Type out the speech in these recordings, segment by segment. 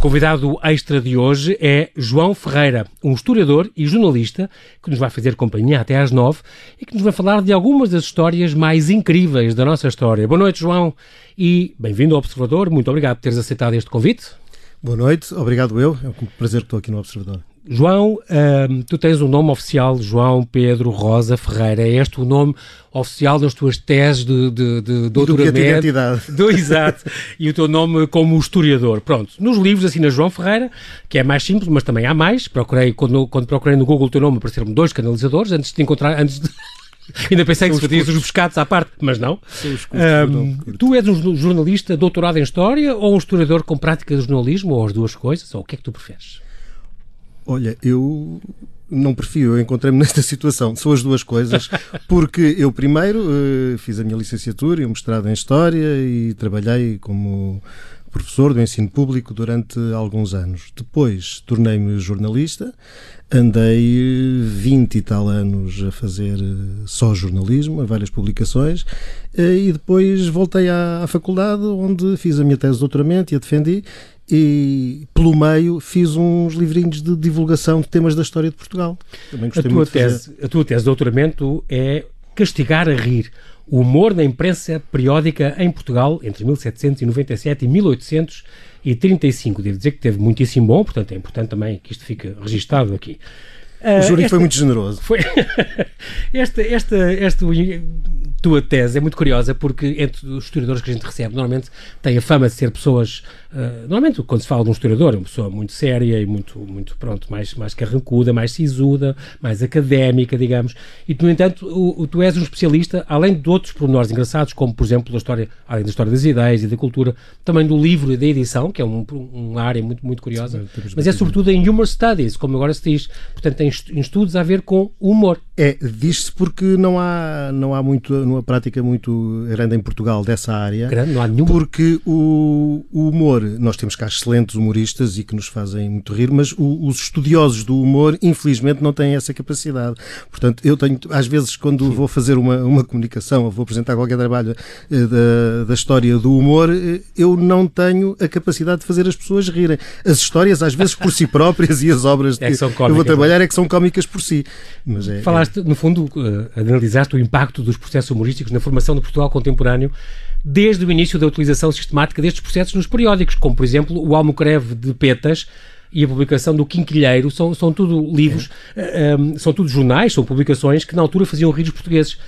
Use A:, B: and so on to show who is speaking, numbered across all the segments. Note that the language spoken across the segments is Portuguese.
A: convidado extra de hoje é João Ferreira, um historiador e jornalista que nos vai fazer companhia até às nove e que nos vai falar de algumas das histórias mais incríveis da nossa história. Boa noite, João, e bem-vindo ao Observador. Muito obrigado por teres aceitado este convite.
B: Boa noite, obrigado eu. É um prazer que estou aqui no Observador.
A: João, uh, tu tens um nome oficial, João Pedro Rosa Ferreira. É este o nome oficial das tuas teses de, de, de doutoramento.
B: Do identidade.
A: Do, exato. e o teu nome como historiador. Pronto. Nos livros assina João Ferreira, que é mais simples, mas também há mais. Procurei, quando, quando procurei no Google o teu nome, apareceram dois canalizadores antes de encontrar, antes de... Ainda pensei que se fatias os pescados à parte, mas não. Um, tu és um jornalista doutorado em História ou um historiador com prática de jornalismo, ou as duas coisas, ou o que é que tu preferes?
B: Olha, eu não prefiro, eu encontrei-me nesta situação. São as duas coisas, porque eu primeiro uh, fiz a minha licenciatura e mestrado em História e trabalhei como professor do ensino público durante alguns anos. Depois tornei-me jornalista, andei 20 e tal anos a fazer eh, só jornalismo, a várias publicações, eh, e depois voltei à, à faculdade, onde fiz a minha tese de doutoramento e a defendi, e pelo meio fiz uns livrinhos de divulgação de temas da história de Portugal.
A: Também gostei a, tua tese, a tua tese de doutoramento é Castigar a Rir, o humor na imprensa periódica em Portugal entre 1797 e 1835. Devo dizer que teve muitíssimo bom, portanto é importante também que isto fique registado aqui.
B: O júri esta, foi muito generoso.
A: Foi esta, esta, esta tua tese é muito curiosa porque entre os historiadores que a gente recebe normalmente tem a fama de ser pessoas Uh, normalmente, quando se fala de um historiador, é uma pessoa muito séria e muito, muito pronto, mais, mais carrancuda, mais sisuda, mais académica, digamos. E, no entanto, o, o, tu és um especialista, além de outros pormenores engraçados, como, por exemplo, da história, além da história das ideias e da cultura, também do livro e da edição, que é um, uma área muito, muito curiosa, Sim, mas é sobretudo em humor studies, como agora se diz. Portanto, tem estudos a ver com o humor.
B: É, diz-se porque não há, não há muito, numa prática muito grande em Portugal dessa área.
A: Grande, não há nenhuma.
B: Porque o, o humor nós temos cá excelentes humoristas e que nos fazem muito rir, mas o, os estudiosos do humor, infelizmente, não têm essa capacidade. Portanto, eu tenho, às vezes, quando vou fazer uma, uma comunicação ou vou apresentar qualquer trabalho eh, da, da história do humor, eh, eu não tenho a capacidade de fazer as pessoas rirem. As histórias, às vezes, por si próprias e as obras é que, que eu vou trabalhar é que são cómicas por si.
A: Mas é, Falaste, no fundo, uh, analisaste o impacto dos processos humorísticos na formação do Portugal contemporâneo desde o início da utilização sistemática destes processos nos periódicos, como por exemplo o Almocreve de Petas, e a publicação do Quinquilheiro são, são tudo livros, é. uh, um, são tudo jornais, são publicações que na altura faziam rir os portugueses, uh,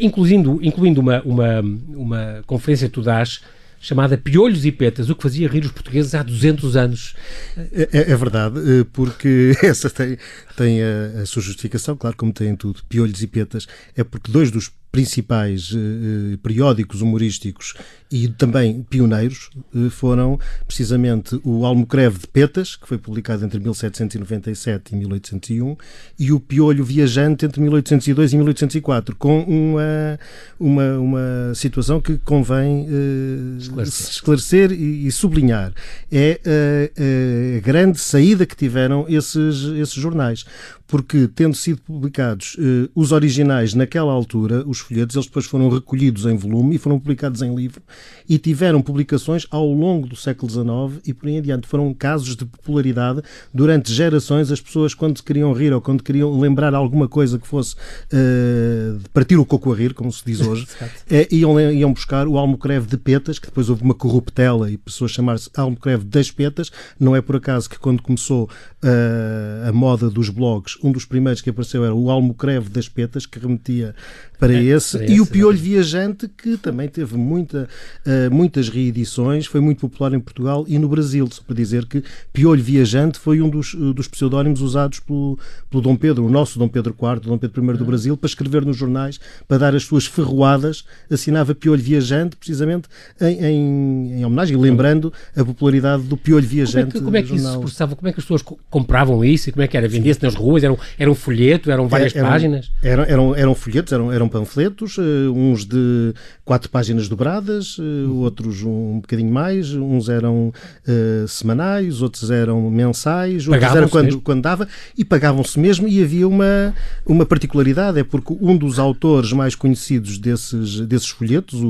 A: incluindo, incluindo uma, uma, uma conferência que tu dás chamada Piolhos e Petas, o que fazia rir os portugueses há 200 anos.
B: É, é, é verdade, eh, porque essa tem, tem a, a, sua justificação, claro, como tem tudo. Piolhos e Petas é porque dois dos principais uh, periódicos humorísticos e também pioneiros uh, foram precisamente o Almocreve de Petas, que foi publicado entre 1797 e 1801, e o Piolho Viajante entre 1802 e 1804, com uma, uma, uma situação que convém uh, esclarecer, esclarecer e, e, sublinhar. É a, a grande saída que tiveram esses, esses jornais porque tendo sido publicados eh, os originais naquela altura, os folhetos, eles depois foram recolhidos em volume e foram publicados em livro e tiveram publicações ao longo do século XIX e por aí adiante. Foram casos de popularidade durante gerações. As pessoas, quando queriam rir ou quando queriam lembrar alguma coisa que fosse uh, partir o coco a rir, como se diz hoje, eh, iam, iam buscar o Almocreve de Petas, que depois houve uma corruptela e pessoas chamar-se Almocreve das Petas. Não é por acaso que quando começou uh, a moda dos blogs, um dos primeiros que apareceu era o Almocreve das Petas, que remetia para é, esse, para e o Piolho é. Viajante, que também teve muita, uh, muitas reedições, foi muito popular em Portugal e no Brasil. Só para dizer que Piolho Viajante foi um dos, uh, dos pseudónimos usados pelo, pelo Dom Pedro, o nosso Dom Pedro IV, Dom Pedro I do ah. Brasil, para escrever nos jornais, para dar as suas ferroadas, assinava Piolho Viajante, precisamente em, em, em homenagem, lembrando a popularidade do Piolho Viajante.
A: Como é que, como é que isso se processava? Como é que as pessoas compravam isso e como é que era? Vendia-se nas ruas? Coisa? Era um, era um folheto? Eram várias
B: eram,
A: páginas?
B: Eram, eram, eram folhetos, eram, eram panfletos, uh, uns de quatro páginas dobradas, uh, outros um bocadinho mais, uns eram uh, semanais, outros eram mensais, outros eram quando, quando dava, e pagavam-se mesmo, e havia uma, uma particularidade, é porque um dos autores mais conhecidos desses, desses folhetos,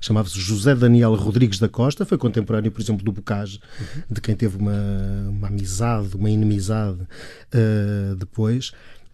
B: chamava-se José Daniel Rodrigues da Costa, foi contemporâneo, por exemplo, do Bocage, uhum. de quem teve uma, uma amizade, uma inimizade uh, depois.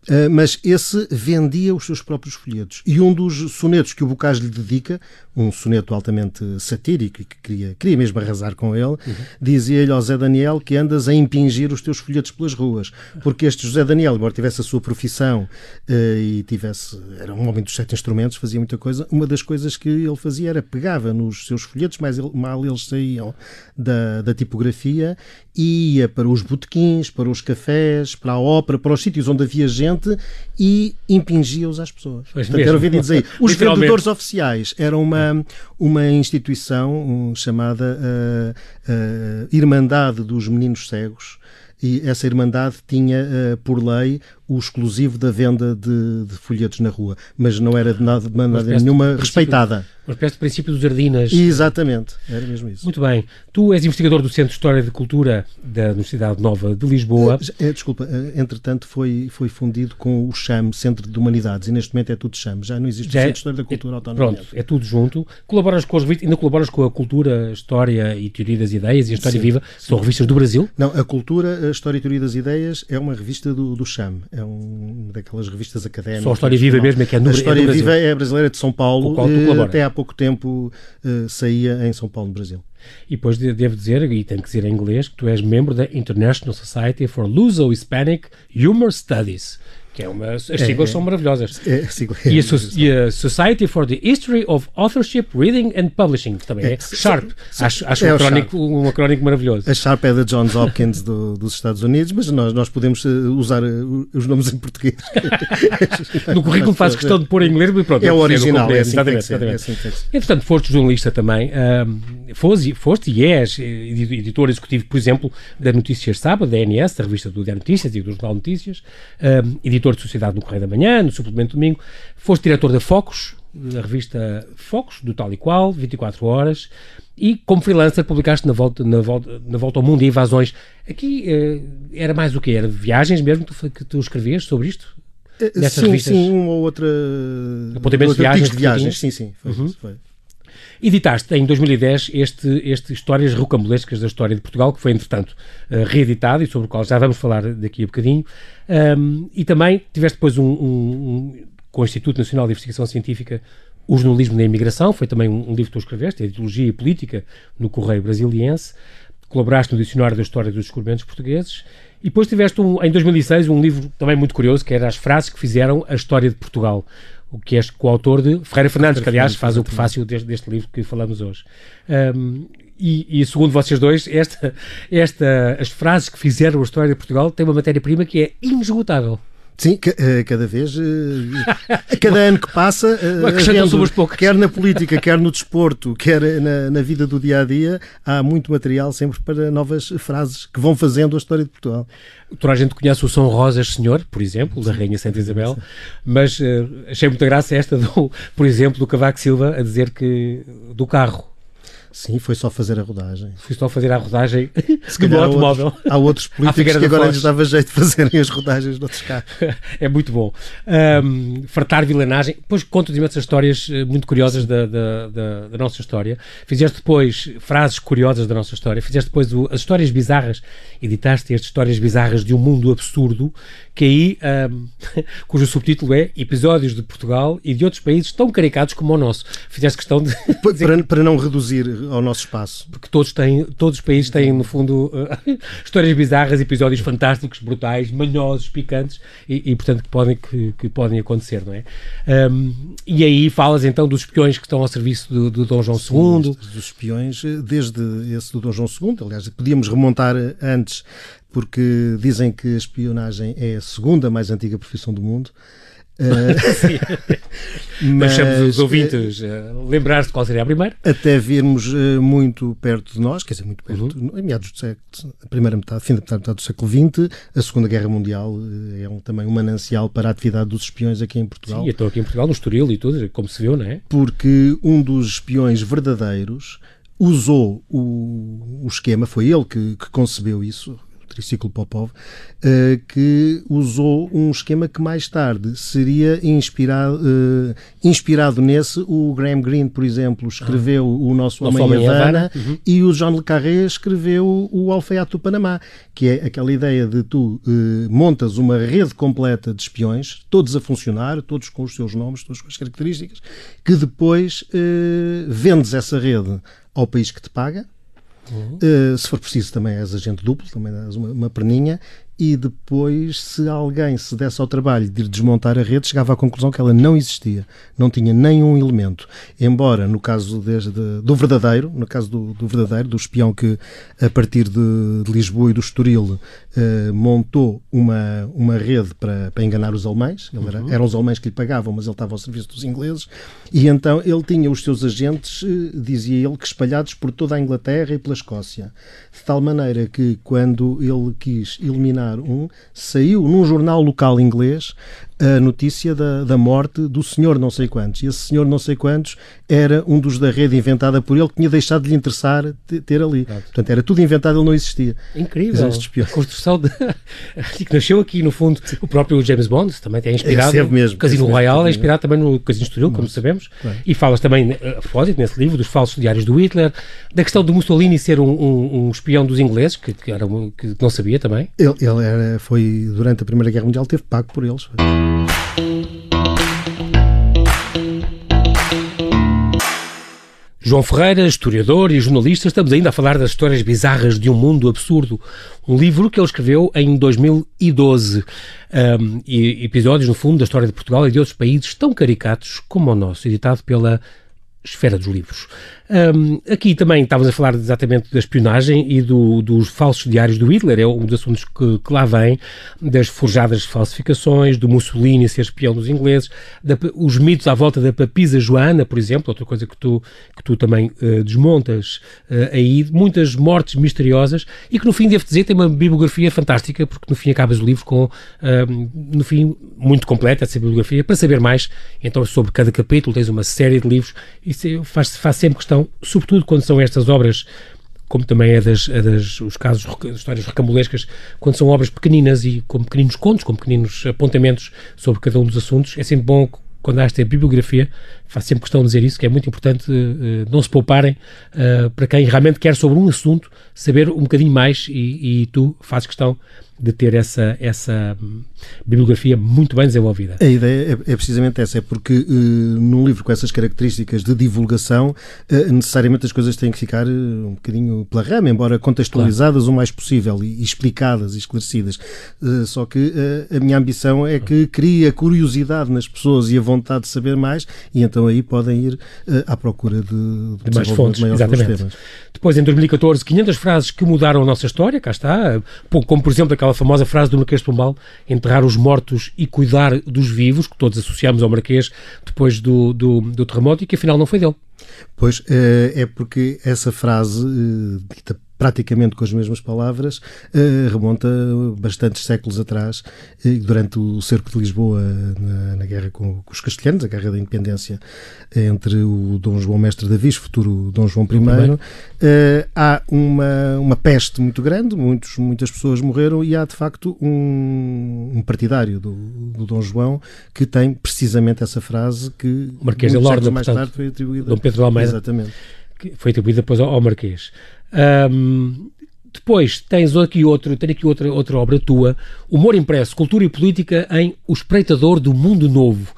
B: Uh, mas esse vendia os seus próprios folhetos. E um dos sonetos que o Bocage lhe dedica, um soneto altamente satírico e que queria, queria mesmo arrasar com ele, uhum. dizia-lhe ao Zé Daniel que andas a impingir os teus folhetos pelas ruas. Porque este José Daniel, embora tivesse a sua profissão uh, e tivesse, era um homem dos sete instrumentos, fazia muita coisa, uma das coisas que ele fazia era pegava nos seus folhetos, mas mal eles saíam da, da tipografia, ia para os botequins, para os cafés, para a ópera, para os sítios onde havia gente e impingia-os às pessoas. Pois Portanto, era dizer. Os vendedores oficiais eram uma, uma instituição chamada uh, uh, Irmandade dos Meninos Cegos e essa Irmandade tinha, uh, por lei, o exclusivo da venda de, de folhetos na rua, mas não era de nada, de maneira nenhuma respeitada.
A: Uma espécie de princípio dos Ardinas.
B: Exatamente, era mesmo isso.
A: Muito bem. Tu és investigador do Centro de História e de Cultura da Universidade Nova de Lisboa.
B: É, desculpa, eh, entretanto foi, foi fundido com o CHAM, Centro de Humanidades, e neste momento é tudo CHAM, já não existe já o Centro de História da Cultura é,
A: Autónoma. Pronto, é tudo junto. Colaboras com as ainda colaboras com a Cultura, História e Teoria das Ideias e a História sim, Viva, sim. são revistas do Brasil?
B: Não, a Cultura, a História e Teoria das Ideias é uma revista do, do CHAM, é um, daquelas revistas académicas.
A: Só a História Viva mesmo, é que é no,
B: A História
A: é
B: Viva é brasileira de São Paulo, eh, até há pouco tempo uh, saía em São Paulo, no Brasil.
A: E depois devo dizer, e tenho que dizer em inglês, que tu és membro da International Society for Luso-Hispanic Humor Studies que é uma, as siglas é, são maravilhosas. É, é, e, a, e, a, Society for the History of Authorship, Reading and Publishing, que também é, Sharp. Acho, acho um, crónico, um acrónico maravilhoso.
B: A Sharp é da Johns Hopkins do, dos Estados Unidos, mas nós, nós podemos eh, usar eh, os nomes em português.
A: no currículo faz questão de pôr em inglês, mas pronto.
B: É o original, é assim
A: exatamente. exatamente. Assim Entretanto, foste jornalista também, um, foste, foste e és editor executivo, por exemplo, da Notícias Sábado, da NS, da revista do Dia Notícias e do Jornal Notícias, um, editor editor de Sociedade no Correio da Manhã, no Suplemento Domingo, foste diretor da Focus, da revista Focus, do Tal e Qual, 24 Horas, e como freelancer publicaste na volta, na volta, na volta ao mundo e invasões. Aqui eh, era mais o que? Era viagens mesmo que tu, que tu escrevias sobre isto?
B: Uh, sim, revistas? sim, uma ou outra...
A: Apontamentos de viagens?
B: de viagens, sim, sim. Foi, uhum. foi.
A: Editaste em 2010 este, este Histórias Rocambolescas da História de Portugal, que foi, entretanto, uh, reeditado e sobre o qual já vamos falar daqui a bocadinho. Um, e também tiveste depois um, um, um, com o Instituto Nacional de Investigação Científica o jornalismo na imigração, foi também um, livro que tu escreveste, a Ideologia e Política no Correio Brasiliense, colaboraste no Dicionário da História dos Descobrimentos Portugueses, e depois tiveste, um, em 2006, um livro também muito curioso, que era As Frases que Fizeram a História de Portugal, o que és coautor de Ferreira Fernandes, que aliás faz o prefácio deste, deste, livro que falamos hoje. Um, e, e, segundo vocês dois, esta, esta, as frases que fizeram a história de Portugal têm uma matéria-prima que é inesgotável.
B: Sim, eh, cada vez, eh, cada ano que passa,
A: uh,
B: quer na política, quer no desporto, quer na, na, vida do dia a dia, há muito material sempre para novas frases que vão fazendo a história de Portugal.
A: Toda a gente conhece o São Rosas Senhor, por exemplo, da Rainha Santa Isabel, mas achei muita graça esta, do, por exemplo, do Cavaco Silva a dizer que do carro
B: Sim, foi só fazer a rodagem.
A: Foi só fazer a rodagem Se do automóvel.
B: Há outros, há outros políticos que agora lhes dava jeito de fazerem as rodagens de outros carros.
A: é muito bom. Um, fartar vilanagem. Depois conto-te imensas histórias eh, muito curiosas da, da, da, da, nossa história. Fizeste depois frases curiosas da nossa história. Fizeste depois o, as histórias bizarras. Editaste as histórias bizarras de um mundo absurdo que aí, um, cujo subtítulo é Episódios de Portugal e de outros países tão caricados como o nosso. Fizeste questão de...
B: Para, para não reduzir ao nosso espaço.
A: Porque todos têm, todos os países têm, no fundo, uh, histórias bizarras, episódios fantásticos, brutais, manhosos, picantes e, e portanto, que podem, que, que, podem acontecer, não é? Um, e aí falas então dos espiões que estão ao serviço do, do Dom João Sim, II.
B: Dos espiões, desde esse do Dom João II, aliás, podíamos remontar antes, porque dizem que a espionagem é a segunda mais antiga profissão do mundo.
A: Mas Deixamos os ouvintes uh, lembrar-se qual seria a primeira.
B: Até virmos uh, muito perto de nós, quer dizer, muito perto, uhum. em meados do século, a primeira metade, fim da metade do século XX, a Segunda Guerra Mundial é um, também um manancial para a atividade dos espiões aqui em Portugal.
A: Sim, estou aqui em Portugal, no Estoril e tudo, como se viu, não é?
B: Porque um dos espiões verdadeiros usou o, o esquema, foi ele que, que concebeu isso, Triciclo Popov, uh, que usou um esquema que mais tarde seria inspirado, uh, inspirado nesse. O Graham Greene, por exemplo, escreveu ah. o Nosso Homem em Havana uhum. e o John Le Carré escreveu o Alfaiate do Panamá, que é aquela ideia de tu uh, montas uma rede completa de espiões, todos a funcionar, todos com os seus nomes, todos com as características, que depois vendes essa rede ao país que te paga, Uhum. Uh, se for preciso, também és agente duplo, também és uma, uma perninha, e depois, se alguém se desse ao trabalho de desmontar a rede, chegava à conclusão que ela não existia, não tinha nenhum elemento. Embora, no caso desde, do verdadeiro, no caso do, do, verdadeiro, do espião que, a partir de, de Lisboa e do Estoril, eh, montou uma, uma rede para, para enganar os alemães, era, uhum. eram os alemães que lhe pagavam, mas ele estava ao serviço dos ingleses, e então ele tinha os seus agentes, eh, dizia ele, que espalhados por toda a Inglaterra e pela Escócia, de tal maneira que, quando ele quis eliminar um, saiu num jornal local inglês a notícia da, da morte do senhor não sei quantos. E esse senhor não sei quantos era um dos da rede inventada por ele que tinha deixado de lhe interessar ter ali. Claro. Portanto, era tudo inventado, ele não existia.
A: Incrível. A construção de... que nasceu aqui, no fundo, o próprio James Bond também é inspirado.
B: É mesmo.
A: O Casino Royal é inspirado também no Casino Estoril, como sabemos. E falas também, a propósito, nesse livro, dos falsos diários do Hitler, da questão de Mussolini ser um, um, um espião dos ingleses, que, que, era, que não sabia também.
B: Ele, ele era, foi, durante a Primeira Guerra Mundial, teve pago por eles.
A: João Ferreira, historiador e jornalista, estamos ainda a falar das histórias bizarras de um mundo absurdo. Um livro que ele escreveu em 2012. Um, e episódios, no fundo, da história de Portugal e de outros países tão caricatos como o nosso, editado pela Esfera dos Livros. Um, aqui também estávamos a falar exatamente da espionagem e do, dos falsos diários do Hitler, é um dos assuntos que, que, lá vem, das forjadas falsificações, do Mussolini ser espião dos ingleses, da, os mitos à volta da papisa Joana, por exemplo, outra coisa que tu, que tu também uh, desmontas uh, aí, muitas mortes misteriosas e que no fim, devo dizer, tem uma bibliografia fantástica, porque no fim acabas o livro com, uh, no fim, muito completa essa bibliografia, para saber mais, então, sobre cada capítulo, tens uma série de livros, e faz, faz sempre questão questão, sobretudo quando são estas obras, como também é das, é das os casos, histórias recambolescas, quando são obras pequeninas e com pequeninos contos, com pequeninos apontamentos sobre cada um dos assuntos, é sempre bom quando há esta bibliografia, faço sempre questão de dizer isso, que é muito importante uh, não se pouparem uh, para quem realmente quer sobre um assunto saber um bocadinho mais e, e tu fazes questão de ter essa, essa bibliografia muito bem desenvolvida.
B: A ideia é, é precisamente essa, é porque uh, num livro com essas características de divulgação, uh, necessariamente as coisas têm que ficar uh, um bocadinho pela rama, embora contextualizadas claro. o mais possível e, e explicadas e esclarecidas. só que a minha ambição é que crie a curiosidade nas pessoas e a vontade de saber mais, e então aí podem ir à procura de,
A: de, de mais fontes. Exatamente. Depois, em 2014, 500 frases que mudaram a nossa história, cá está, como por exemplo aquela famosa frase do Marquês de Pombal, enterrar os mortos e cuidar dos vivos, que todos associamos ao Marquês depois do, do, do terremoto e que afinal não foi dele.
B: Pois, eh, é porque essa frase, eh, dita praticamente com as mesmas palavras, uh, remonta bastantes séculos atrás, uh, durante o cerco de Lisboa na, na guerra com, com, os castelhanos, a guerra da independência entre o Dom João Mestre Davis, futuro Dom João I. Uh, há uma, uma peste muito grande, muitos, muitas pessoas morreram e há de facto um, um partidário do, do, Dom João que tem precisamente essa frase que
A: Marquês de Lorda,
B: mais
A: portanto,
B: tarde foi atribuída.
A: Dom Pedro Almeida.
B: Exatamente.
A: foi atribuída depois ao, ao Marquês. Um, depois tens aqui outro, tenho aqui outra, outra obra tua, Humor Impresso, Cultura e Política em O Espreitador do Mundo Novo.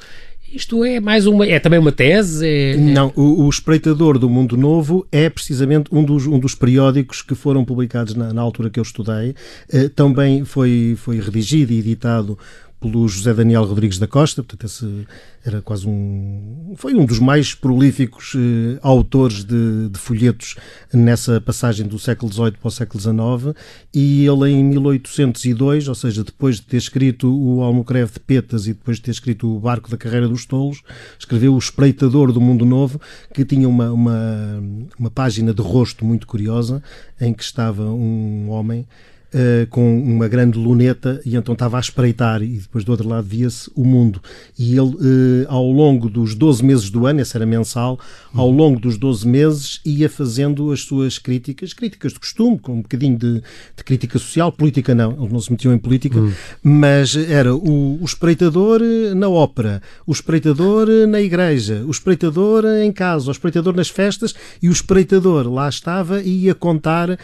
A: Isto é mais uma, é também uma tese? É,
B: é... Não, o, o, Espreitador do Mundo Novo é precisamente um dos, um dos periódicos que foram publicados na, na altura que eu estudei. Uh, também foi, foi redigido e editado pelo José Daniel Rodrigues da Costa, portanto, esse era quase um. Foi um dos mais prolíficos eh, autores de, de, folhetos nessa passagem do século XVIII para o século XIX, e ele em 1802, ou seja, depois de ter escrito o Almocreve de Petas e depois de ter escrito o Barco da Carreira dos Tolos, escreveu O Espreitador do Mundo Novo, que tinha uma, uma, uma página de rosto muito curiosa, em que estava um homem Uh, com uma grande luneta e então estava a espreitar e depois do outro lado via-se o mundo. E ele, uh, ao longo dos 12 meses do ano, esse era mensal, ao longo dos 12 meses ia fazendo as suas críticas, críticas de costume, com um bocadinho de, de crítica social, política não, ele não se metiam em política, uhum. mas era o, o, espreitador na ópera, o espreitador na igreja, o espreitador em casa, o espreitador nas festas e o espreitador lá estava e ia contar uh,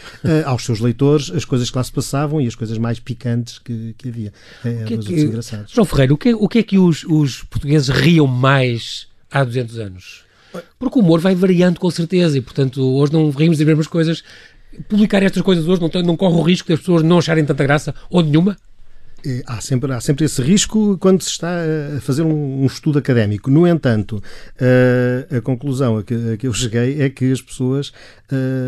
B: aos seus leitores as coisas que lá se passavam e as coisas mais picantes que, que havia. É,
A: que é que, engraçados. João Ferreira, o que, é, o que é que os, os portugueses riam mais há 200 anos? Porque o humor vai variando com certeza e, portanto, hoje não rimos das mesmas coisas. Publicar estas coisas hoje não, não corre o risco das pessoas não acharem tanta graça ou nenhuma?
B: Há sempre, há sempre esse risco quando se está a fazer um, um estudo académico. No entanto, a, a conclusão a que, a que, eu cheguei é que as pessoas,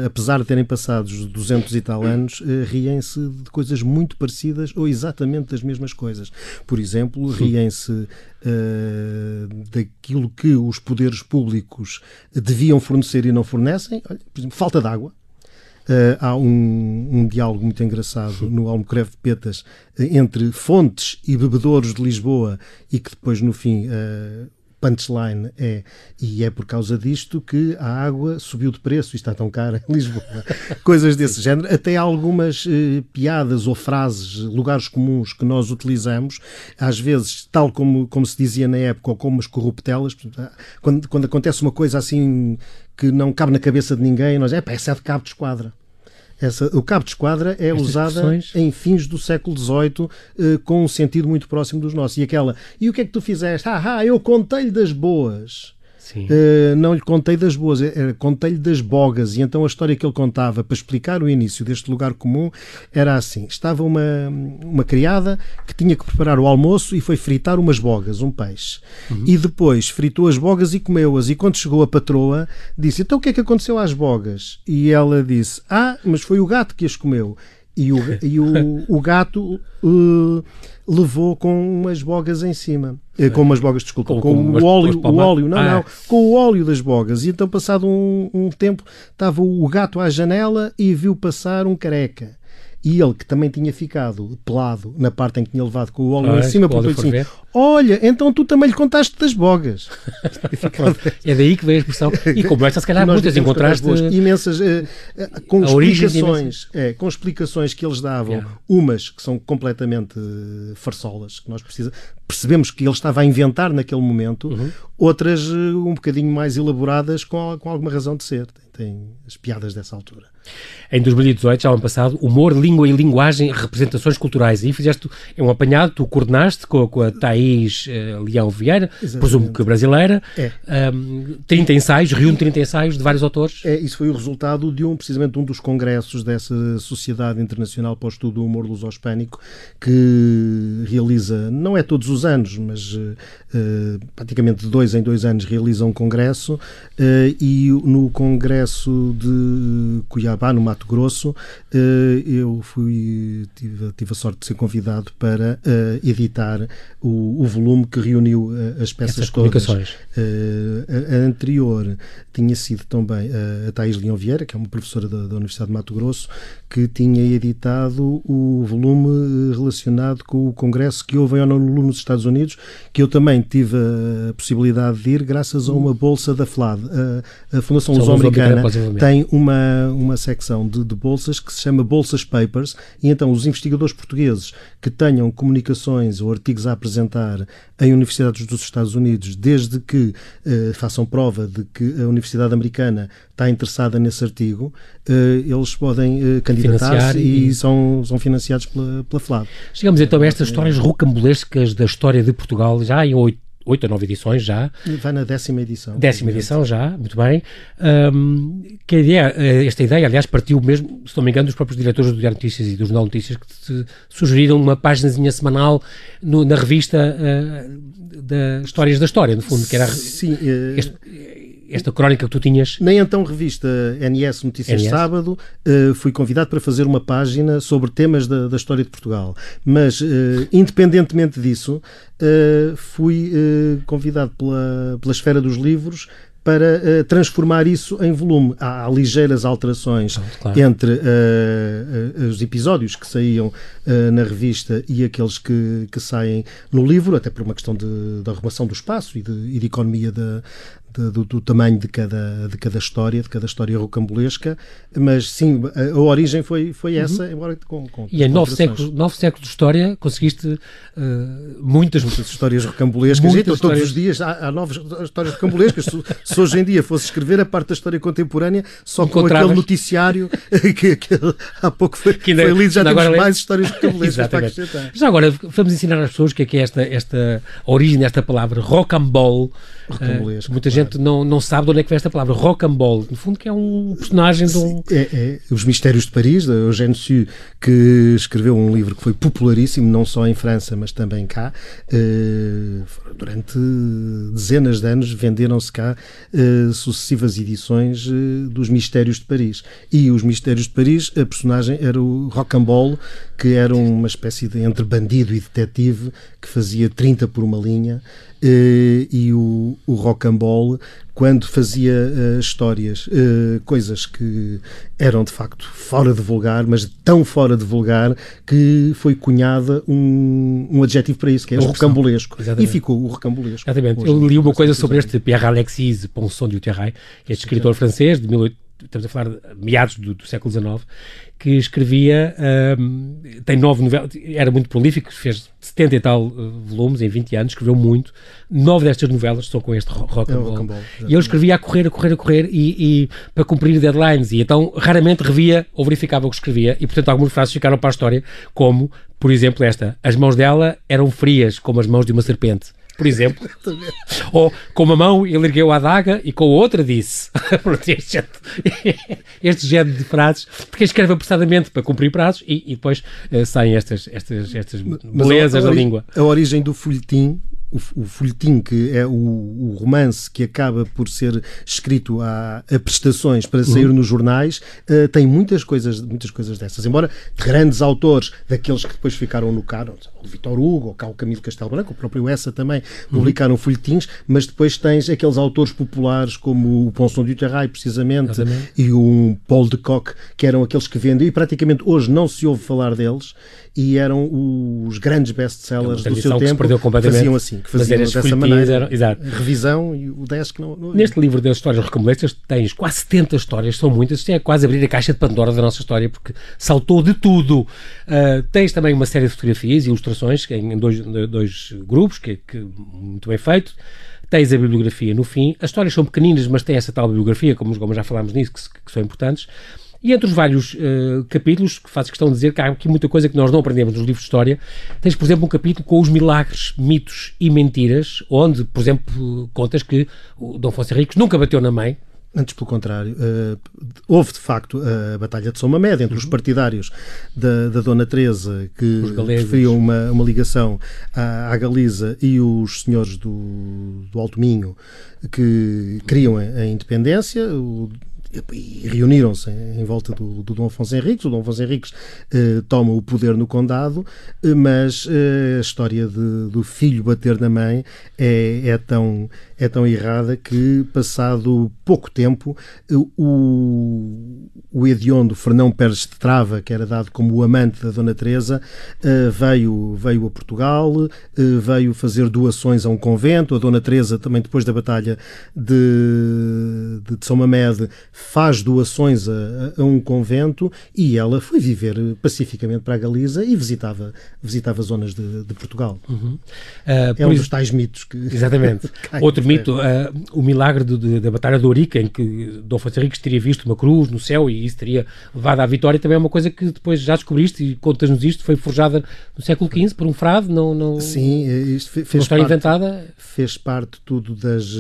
B: apesar de terem passado os 200 e tal anos, riem-se de coisas muito parecidas ou exatamente das mesmas coisas. Por exemplo, riem-se daquilo que os poderes públicos deviam fornecer e não fornecem. Olha, por exemplo, falta de água Uh, há um, um, diálogo muito engraçado no Almocreve de Petas uh, entre fontes e bebedouros de Lisboa e que depois, no fim, uh, punchline é e é por causa disto que a água subiu de preço e está tão cara em Lisboa. Coisas desse género. Até algumas piadas ou frases, lugares comuns que nós utilizamos, às vezes, tal como, como se dizia na época, ou como as corruptelas, quando, quando acontece uma coisa assim que não cabe na cabeça de ninguém, nós, é pá, essa é de cabo de esquadra. Essa, o cabo de esquadra é Estas usada em fins do século XVIII eh, com um sentido muito próximo dos nossos. E aquela, e o que é que tu fizeste? Ah, ah eu contei-lhe das boas. Uh, não lhe contei das boas, contei-lhe das bogas. E então a história que ele contava para explicar o início deste lugar comum era assim: estava uma, uma criada que tinha que preparar o almoço e foi fritar umas bogas, um peixe. Uhum. E depois fritou as bogas e comeu-as. E quando chegou a patroa, disse: Então o que é que aconteceu às bogas? E ela disse: Ah, mas foi o gato que as comeu. E o, e o, o gato. Uh, levou com umas bogas em cima. É. Com umas bogas, desculpa, com, com, com o óleo, o óleo, não, ah, não, é. com o óleo das bogas. E então, passado um, um tempo, estava o gato à janela e viu passar um careca. E ele, que também tinha ficado pelado na parte em que tinha levado com o óleo ah, em cima, perguntou assim: Olha, então tu também lhe contaste das bogas.
A: é daí que vem a expressão. E como esta, se calhar, muitas encontraste.
B: Imensas, uh, uh, com explicações, é, com explicações que eles davam, yeah. umas que são completamente uh, farsolas, que nós precisa, percebemos que ele estava a inventar naquele momento, uhum. outras um bocadinho mais elaboradas com, com alguma razão de ser. Tem, tem as piadas dessa altura.
A: Em 2018, já ano passado, humor, língua e linguagem, representações culturais. E fizeste um apanhado, tu coordenaste com, com a Thaís uh, Leão Vieira, Exatamente. presumo que brasileira, é. um, 30 ensaios, reúne 30 ensaios de vários autores.
B: É, isso foi o resultado de um, precisamente, um dos congressos dessa Sociedade Internacional para o Estudo do Humor Luso-Hispânico, que realiza, não é todos os anos, mas uh, praticamente de dois em dois anos realiza um congresso, uh, e no congresso de Cuiabá, no Mato Grosso, eh, eu fui, tive, tive a sorte de ser convidado para eh, editar o, o volume que reuniu eh, as peças
A: Essas
B: todas. A, a, anterior tinha sido também a, a Thais Leão Vieira, que é uma professora da, da Universidade de Mato Grosso, que tinha editado o volume relacionado com o congresso que houve em Honolulu nos Estados Unidos, que eu também tive a possibilidade de ir graças a uma bolsa da FLAD. A, a Fundação Luso-Americana tem uma, uma secção de, de, bolsas que se chama Bolsas Papers, e então os investigadores portugueses que tenham comunicações ou artigos a apresentar em universidades dos Estados Unidos, desde que eh, façam prova de que a Universidade Americana está interessada nesse artigo, eh, eles podem eh, candidatar-se e, e, são, são financiados pela, pela FLAD.
A: Chegamos então a estas histórias rocambolescas da história de Portugal, já em 8 oito ou nove edições já.
B: Vai na décima edição.
A: Décima edição já, muito bem. Um, que ideia, eh, esta ideia, aliás, partiu mesmo, se não me engano, dos próprios diretores do Diário Notícias e do Jornal Notícias que sugeriram uma páginazinha semanal no, na revista uh, da Histórias da História, no fundo, que era
B: Sim, uh,
A: este, esta crónica que tu tinhas.
B: Nem então revista NS Notícias NS. Sábado, uh, fui convidado para fazer uma página sobre temas da, da história de Portugal. Mas, uh, independentemente disso, uh, fui convidado pela, pela esfera dos livros para uh, transformar isso em volume. Há, há ligeiras alterações claro. entre uh, uh, os episódios que saíam na revista e aqueles que, que saem no livro, até por uma questão de, de arrumação do espaço e de, e de economia da, de, do, do, tamanho de cada, de cada história, de cada história rocambolesca, mas sim, a, a origem foi, foi uhum. essa, uhum. embora com, com
A: E em nove séculos, nove séculos de história conseguiste uh, muitas,
B: muitas histórias rocambolescas, muitas então, histórias... todos os dias há, há novas histórias rocambolescas. se, se, hoje em dia fosse escrever a parte da história contemporânea, só com aquele noticiário que, que, há pouco foi, que ainda, foi lido, já temos agora, mais histórias rocambolescas para acrescentar.
A: Já agora, vamos ensinar às pessoas o que é, que é esta, esta origem desta palavra, rocambole. Uh, muita gente gente não, não sabe de onde é que vem esta palavra. Rocambole, no fundo, que é um personagem de um.
B: É, é, Os Mistérios de Paris, da Eugène Sue, que escreveu um livro que foi popularíssimo, não só em França, mas também cá. Uh, durante dezenas de anos venderam-se cá uh, sucessivas edições uh, dos Mistérios de Paris. E os Mistérios de Paris, a personagem era o Rocambole, que era uma espécie de entre bandido e detetive que fazia 30 por uma linha e o, o Rocambole, quando fazia uh, histórias, uh, coisas que eram de facto fora de vulgar, mas tão fora de vulgar que foi cunhada um, um adjetivo para isso, que é o rocambolesco. Exatamente. E ficou o rocambolesco.
A: Exatamente. Eu li uma coisa sobre este Pierre Alexis Ponson du Terrail, este escritor francês de 18 estamos a falar de meados do, do século XIX, que escrevia, um, tem nove novelas, era muito prolífico, fez 70 e tal uh, volumes em 20 anos, escreveu muito. Nove destas novelas são com este rock and roll. É e ele escrevia a correr, a correr, a correr e, e, para cumprir deadlines. E então raramente revia ou verificava o que escrevia. E portanto algumas frases ficaram para a história, como, por exemplo, esta: As mãos dela eram frias como as mãos de uma serpente por exemplo. Ou com uma mão ele ergueu a adaga e com a outra disse. este, este género de frases, porque escreve apressadamente para cumprir prazos e, e depois uh, saem estas, estas, estas belezas da língua.
B: A origem do folhetim o, o folhetim, que é o, o, romance que acaba por ser escrito a, a prestações para sair uhum. nos jornais, uh, tem muitas coisas, muitas coisas dessas. Embora grandes autores, daqueles que depois ficaram no caro, o Vitor Hugo, ou cá o Camilo Castelo Branco, o próprio Essa também, uhum. publicaram folhetins, mas depois tens aqueles autores populares como o Ponson du Terrail, precisamente, Exatamente. e o Paul de Kock, que eram aqueles que vendem, e praticamente hoje não se ouve falar deles, e eram os grandes best-sellers é do seu tempo, faziam assim que faziam dessa maneira. Exato. Revisão e o 10 que não, não...
A: Neste livro das histórias recombolescas tens quase 70 histórias, são muitas. Isto é quase abrir a caixa de Pandora da nossa história, porque saltou de tudo. Uh, tens também uma série de fotografias e ilustrações em dois, dois grupos, que, que muito bem feito. Tens a bibliografia no fim. As histórias são pequeninas, mas tem essa tal bibliografia, como, como já falámos nisso, que, que são importantes. E entre os vários uh, capítulos, que faz questão de dizer que há aqui muita coisa que nós não aprendemos nos livros de história, tens, por exemplo, um capítulo com os milagres, mitos e mentiras, onde, por exemplo, contas que o Dom Afonso Henriques nunca bateu na mãe,
B: Antes, pelo contrário, uh, houve de facto a Batalha de São Mamede entre uhum. os partidários da, da Dona Teresa, que preferiam uma, uma ligação à, à, Galiza, e os senhores do, do Alto Minho, que queriam a, a independência. O, e reuniram-se em volta do, do, Dom Afonso Henriques. O Dom Afonso Henriques eh, toma o poder no condado, eh, mas eh, a história de, do filho bater na mãe é, é, tão, é tão errada que, passado pouco tempo, eh, o, o hediondo Fernão Pérez de Trava, que era dado como o amante da Dona Teresa, eh, veio, veio a Portugal, eh, veio fazer doações a um convento. A Dona Teresa, também depois da Batalha de, de São Mamede, faz doações a, a, um convento e ela foi viver pacificamente para a Galiza e visitava, visitava zonas de, de Portugal. Uhum. Uh, é um isso, dos tais mitos que.
A: Exatamente. Outro mito, uh, o milagre de, de, da Batalha de Ourique, em que Dom Afonso Henriques teria visto uma cruz no céu e isso teria levado à vitória, também é uma coisa que depois já descobriste e contas-nos isto, foi forjada no século XV por um frade, não. não
B: Sim, isto fez,
A: uma história parte, inventada.
B: Fez parte tudo das,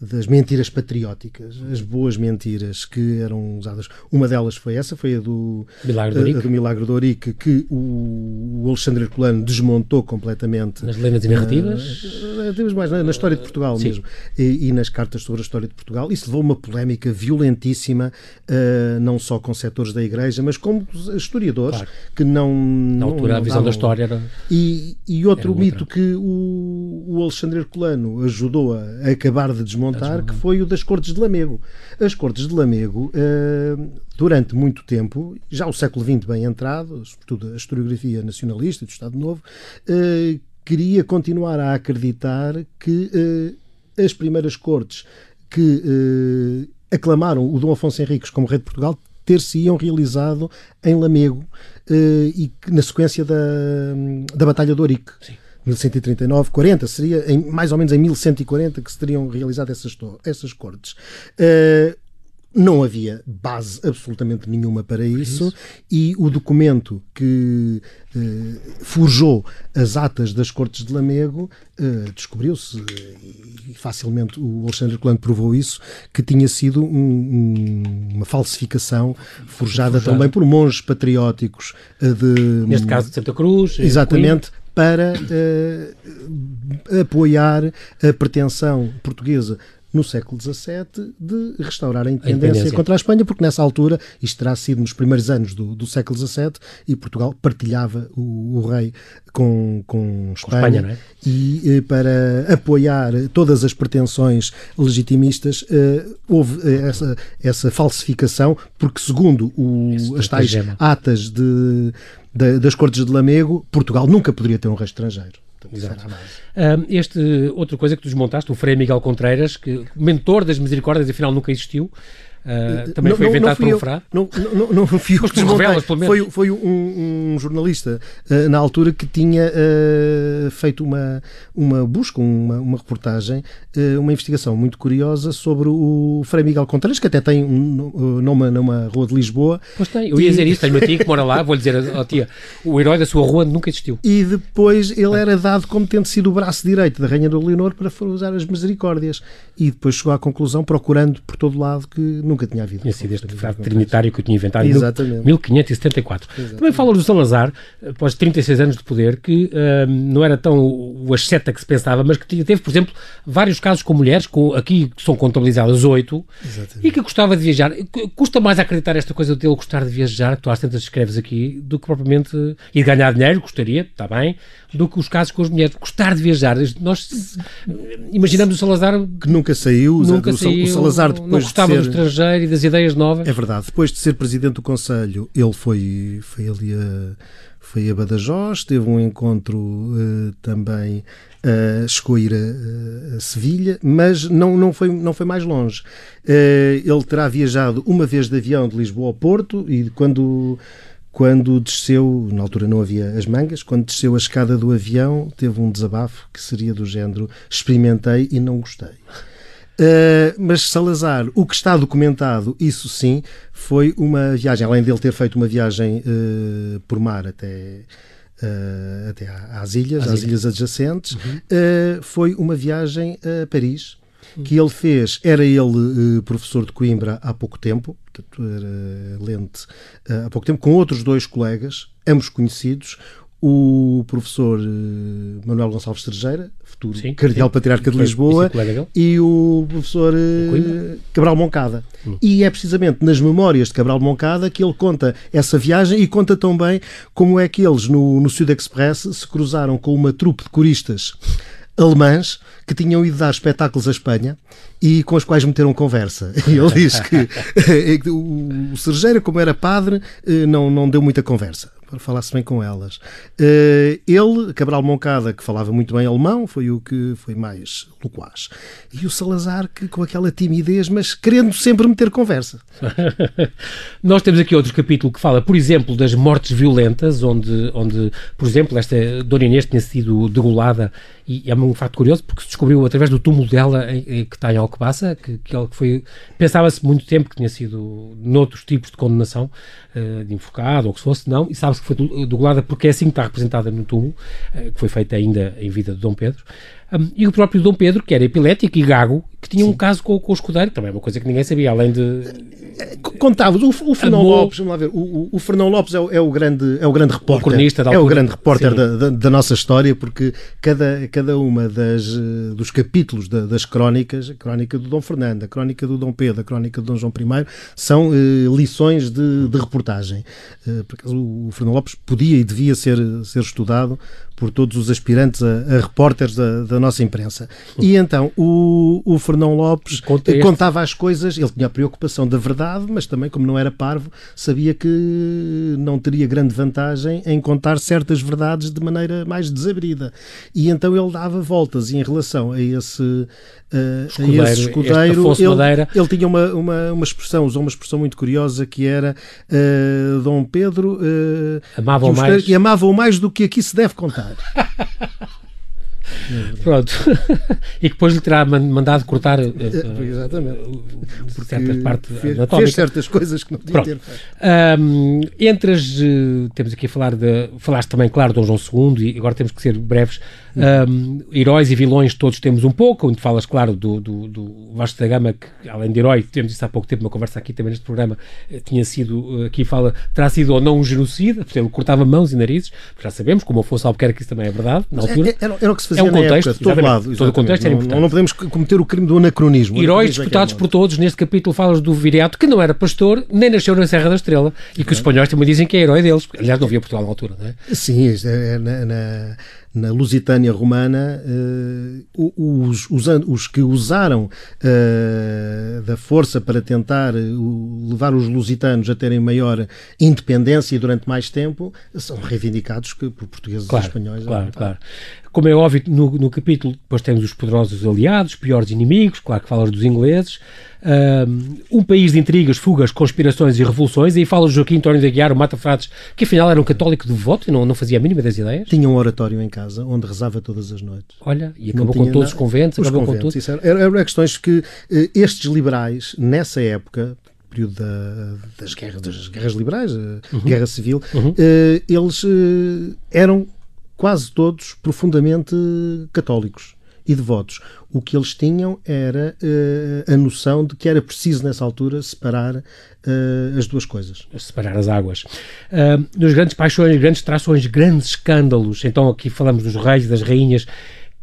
B: das mentiras patrióticas, as boas mentiras que eram usadas. Uma delas foi essa, foi a do
A: Milagre do Ourique,
B: Milagre do Ourique que o, o Alexandre Herculano desmontou completamente.
A: Nas lendas e narrativas?
B: Uh, mais na, na, história de Portugal Sim. mesmo. E, e, nas cartas sobre a história de Portugal. Isso levou uma polémica violentíssima, uh, não só com setores da Igreja, mas com historiadores claro. que não.
A: Na
B: não,
A: altura,
B: não
A: a visão davam. da história era.
B: E, e outro mito outra. que o, o Alexandre Herculano ajudou a, a acabar de desmontar, que foi o das Cortes de Lamego. As Cortes de Lamego, uh, durante muito tempo, já o século XX bem entrado, sobretudo a historiografia nacionalista do Estado Novo, uh, queria continuar a acreditar que uh, as primeiras cortes que aclamaram o Dom Afonso Henriques como rei de Portugal ter-se-iam realizado em Lamego e na sequência da, da Batalha de Ourique. Sim. 1139, 40, seria em, mais ou menos em 1140 que se teriam realizado essas, essas cortes. Uh, não havia base absolutamente nenhuma para isso, e o documento que uh, forjou as atas das Cortes de Lamego uh, descobriu-se, e facilmente o Alexandre Colano provou isso, que tinha sido um, um, uma falsificação forjada Forjado. também por monges patrióticos de.
A: Neste caso de Santa Cruz.
B: Exatamente, para uh, apoiar a pretensão portuguesa no século XVII de restaurar a independência, a independência, contra a Espanha, porque nessa altura, isto terá sido nos primeiros anos do, do século XVII, e Portugal partilhava o, o rei com, com Espanha, com Espanha é? e eh, para apoiar todas as pretensões legitimistas eh, houve eh, essa, essa falsificação, porque segundo o, as tais atas de, de, das Cortes de Lamego, Portugal nunca poderia ter um rei estrangeiro.
A: Exato. Uh, este, outra coisa que tu desmontaste, o Frei Miguel Contreiras, que mentor das misericórdias, afinal nunca existiu, Uh, também não, foi inventado por um frade?
B: Não, não, não, fui eu que revelas, pelo menos. Foi, foi um, um jornalista uh, na altura que tinha uh, feito uma, uma busca, uma, uma reportagem, uma investigação muito curiosa sobre o Frei Miguel Contreiras, que até tem um nome numa rua de Lisboa.
A: Pois tem, eu ia e... dizer isso, tenho uma tia que mora lá, vou-lhe dizer, ó oh, tia, o herói da sua rua nunca existiu.
B: E depois ele era dado como tendo sido o braço direito da Rainha do Leonor para usar as misericórdias. E depois chegou à conclusão, procurando por todo lado, que nunca nunca tinha havido.
A: Tinha sido este frade trinitário que eu tinha inventado em 1574. Exatamente. Também fala do Salazar, após 36 anos de poder, que uh, não era tão o asceta que se pensava, mas que teve, por exemplo, vários casos com mulheres, com, aqui são contabilizadas oito, e que gostava de viajar. Custa mais acreditar esta coisa dele gostar de viajar, que tu às tantas escreves aqui, do que propriamente e ganhar dinheiro, gostaria, está bem, do que os casos com as mulheres. Gostar de viajar. Nós imaginamos o Salazar
B: que nunca saiu,
A: nunca saiu, o Salazar depois não gostava de ser... do estrangeiro e das ideias novas.
B: É verdade. Depois de ser presidente do Conselho, ele foi, foi ali a, foi a Badajoz, teve um encontro uh, também, uh, chegou a ir a, a, Sevilha, mas não, não, foi, não foi mais longe. Uh, ele terá viajado uma vez de avião de Lisboa ao Porto e quando quando desceu, na altura não havia as mangas, quando desceu a escada do avião, teve um desabafo que seria do género: experimentei e não gostei. Uh, mas Salazar, o que está documentado, isso sim, foi uma viagem, além dele ter feito uma viagem uh, por mar até, uh, até às ilhas, às, às ilhas. ilhas adjacentes, uhum. foi uma viagem a Paris, que ele fez, era ele professor de Coimbra há pouco tempo, portanto, era lente há pouco tempo, com outros dois colegas, ambos conhecidos, o professor Manuel Gonçalves Terjeira, futuro sim, cardeal sim. patriarca de Lisboa, e o professor uh, Cabral Moncada. Hum. E é precisamente nas memórias de Cabral Moncada que ele conta essa viagem e conta também como é que eles no, no Sud Express se cruzaram com uma trupe de coristas alemãs que tinham ido dar espetáculos à Espanha e com os quais meteram conversa. E ele diz que o Sergeira, como era padre, eh, não, não deu muita conversa. Para falar-se bem com elas. Uh, ele, Cabral Moncada, que falava muito bem alemão, foi o que foi mais loquaz. E o Salazar, que com aquela timidez, mas querendo sempre meter conversa.
A: Nós temos aqui outro capítulo que fala, por exemplo, das mortes violentas, onde, onde por exemplo, esta Dona Inês tinha sido degolada e é um facto curioso porque se descobriu através do túmulo dela que está em Alcobaça, que, que foi, pensava-se muito tempo que tinha sido noutros tipos de condenação, uh, de enforcado ou que se fosse, não, e sabe-se que foi degolada porque é assim que está representada no túmulo, uh, que foi feita ainda em vida de Dom Pedro. Um, e o próprio Dom Pedro, que era epilético e gago, que tinha Sim. um caso com, com o escudeiro, também é uma coisa que ninguém sabia, além de.
B: Contava, o, o Fernão Amor... Lopes, vamos lá ver, o, o Fernão Lopes é o, é o, grande, é o grande repórter. O cronista da É o grande repórter da, da, da, nossa história, porque cada, cada uma das, eh, dos capítulos da, das crónicas, a crónica do Dom Fernando, a crónica do Dom Pedro, a crónica do Dom João I, são uh, lições de, de reportagem. Uh, porque o Fernão Lopes podia e devia ser, ser estudado por todos os aspirantes a, a repórteres da, da, nossa imprensa. E então o, o Fernão Lopes contava as coisas, ele tinha a preocupação da verdade, mas também, como não era parvo, sabia que não teria grande vantagem em contar certas verdades de maneira mais desabrida. E então ele dava voltas e em relação a esse, uh, escudeiro, a esse escudeiro, ele, ele, tinha uma, uma, uma expressão, usou uma expressão muito curiosa que era uh, Dom Pedro uh,
A: amava-o mais.
B: amava mais do que aqui se deve contar.
A: Pronto. e que depois lhe terá mandado cortar uh,
B: Exatamente.
A: por certas partes
B: fez, fez, certas coisas que não podia ter feito.
A: Um, entre as. Uh, temos aqui a falar de. Falaste também, claro, de Dom João II, e agora temos que ser breves. Um, heróis e vilões todos temos um pouco, onde falas, claro, do, do, do Vasco da Gama, que além de herói, temos isso há pouco tempo, uma conversa aqui também neste programa, eh, tinha sido, aqui fala, terá sido ou não um genocida, porque ele cortava mãos e narizes, já sabemos, como o Afonso Albuquerque, isso também é verdade, na altura.
B: Era, era o que se fazia é um contexto, época, todo lado.
A: Todo o contexto era
B: importante. Não, não podemos cometer o crime do anacronismo.
A: Heróis é disputados é por todos, neste capítulo falas do Viriato, que não era pastor, nem nasceu na Serra da Estrela, e que os espanhóis também dizem que é herói deles. Aliás, não havia Portugal na altura, não é?
B: Sim, é, na, na na Lusitânia Romana, uh, os, os, os, que usaram uh, da força para tentar uh, levar os lusitanos a terem maior independência durante mais tempo são reivindicados que, por portugueses
A: claro,
B: e espanhóis.
A: Claro, claro. Como é óbvio, no, no, capítulo depois temos os poderosos aliados, piores inimigos, claro que falas dos ingleses, um país de intrigas, fugas, conspirações e revoluções, e aí fala Joaquim António de Aguiar, o Mata Frades, que afinal era um católico devoto e não, não fazia a mínima das ideias.
B: Tinha um oratório em casa, onde rezava todas as noites.
A: Olha, e acabou com todos os conventos,
B: os
A: acabou
B: conventos,
A: com tudo.
B: Eram era questões que eh, estes liberais, nessa época, período da, das, guerras, das guerras liberais, a uhum. guerra civil, uhum. uh, eles eram quase todos profundamente católicos e devotos. O que eles tinham era uh, a noção de que era preciso, nessa altura, separar uh, as duas coisas.
A: Separar as águas. Uh, nos grandes paixões, grandes trações, grandes escândalos, então aqui falamos dos reis, das rainhas,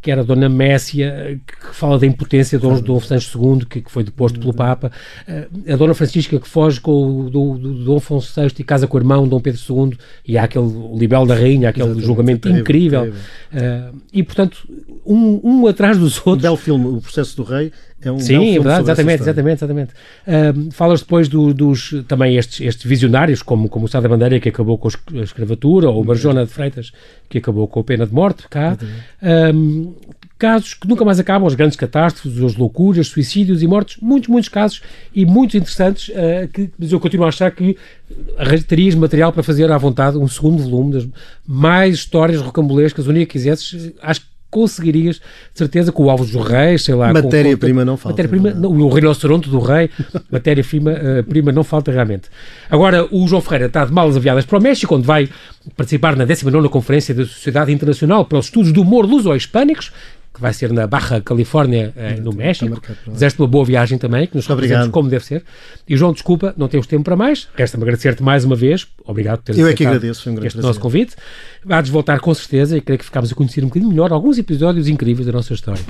A: que era a Dona Messia, que fala da impotência de Dom, Dom Sancho II, que, que, foi deposto pelo Papa, eh, a Dona Francisca que foge com o do, do, Dom Afonso VI e casa com o irmão Dom Pedro II, e há aquele libelo da rainha, aquele Exatamente, julgamento incrível. Uh, e, portanto, um, um, atrás dos outros... Um
B: belo filme, O Processo do Rei, é um
A: Sim, é verdade, exatamente, exatamente, exatamente. Uh, falas depois do, dos também estes, estes visionários, como, como o Sá da Bandeira, que acabou com a escravatura, ou o Barjona de Freitas, que acabou com a pena de morte cá. Um, casos que nunca mais acabam, as grandes catástrofes, as loucuras, suicídios e mortes, muitos, muitos casos e muitos interessantes, uh, que, mas eu continuo a achar que terias material para fazer à vontade um segundo volume das mais histórias rocambolescas, o único que quisesses, acho que conseguirias, de certeza, com o Alves do Reis, sei lá.
B: Matéria-prima não falta.
A: Matéria-prima, é o rinoceronte do rei, matéria-prima uh, prima não falta realmente. Agora, o João Ferreira está de malas aviadas para o México, onde vai participar na 19 Conferência da Sociedade Internacional para os Estudos do Humor Luso-Hispânicos, que vai ser na Barra Califórnia, eh, no México. Desejo-te uma boa viagem também, que nos representes como deve ser. E João, desculpa, não temos tempo para mais. Resta-me agradecer-te mais uma vez. Obrigado por teres
B: Eu é que agradeço, foi um grande
A: este prazer. nosso convite. Vais voltar com certeza e creio que ficámos a conhecer um bocadinho melhor alguns episódios incríveis da nossa história.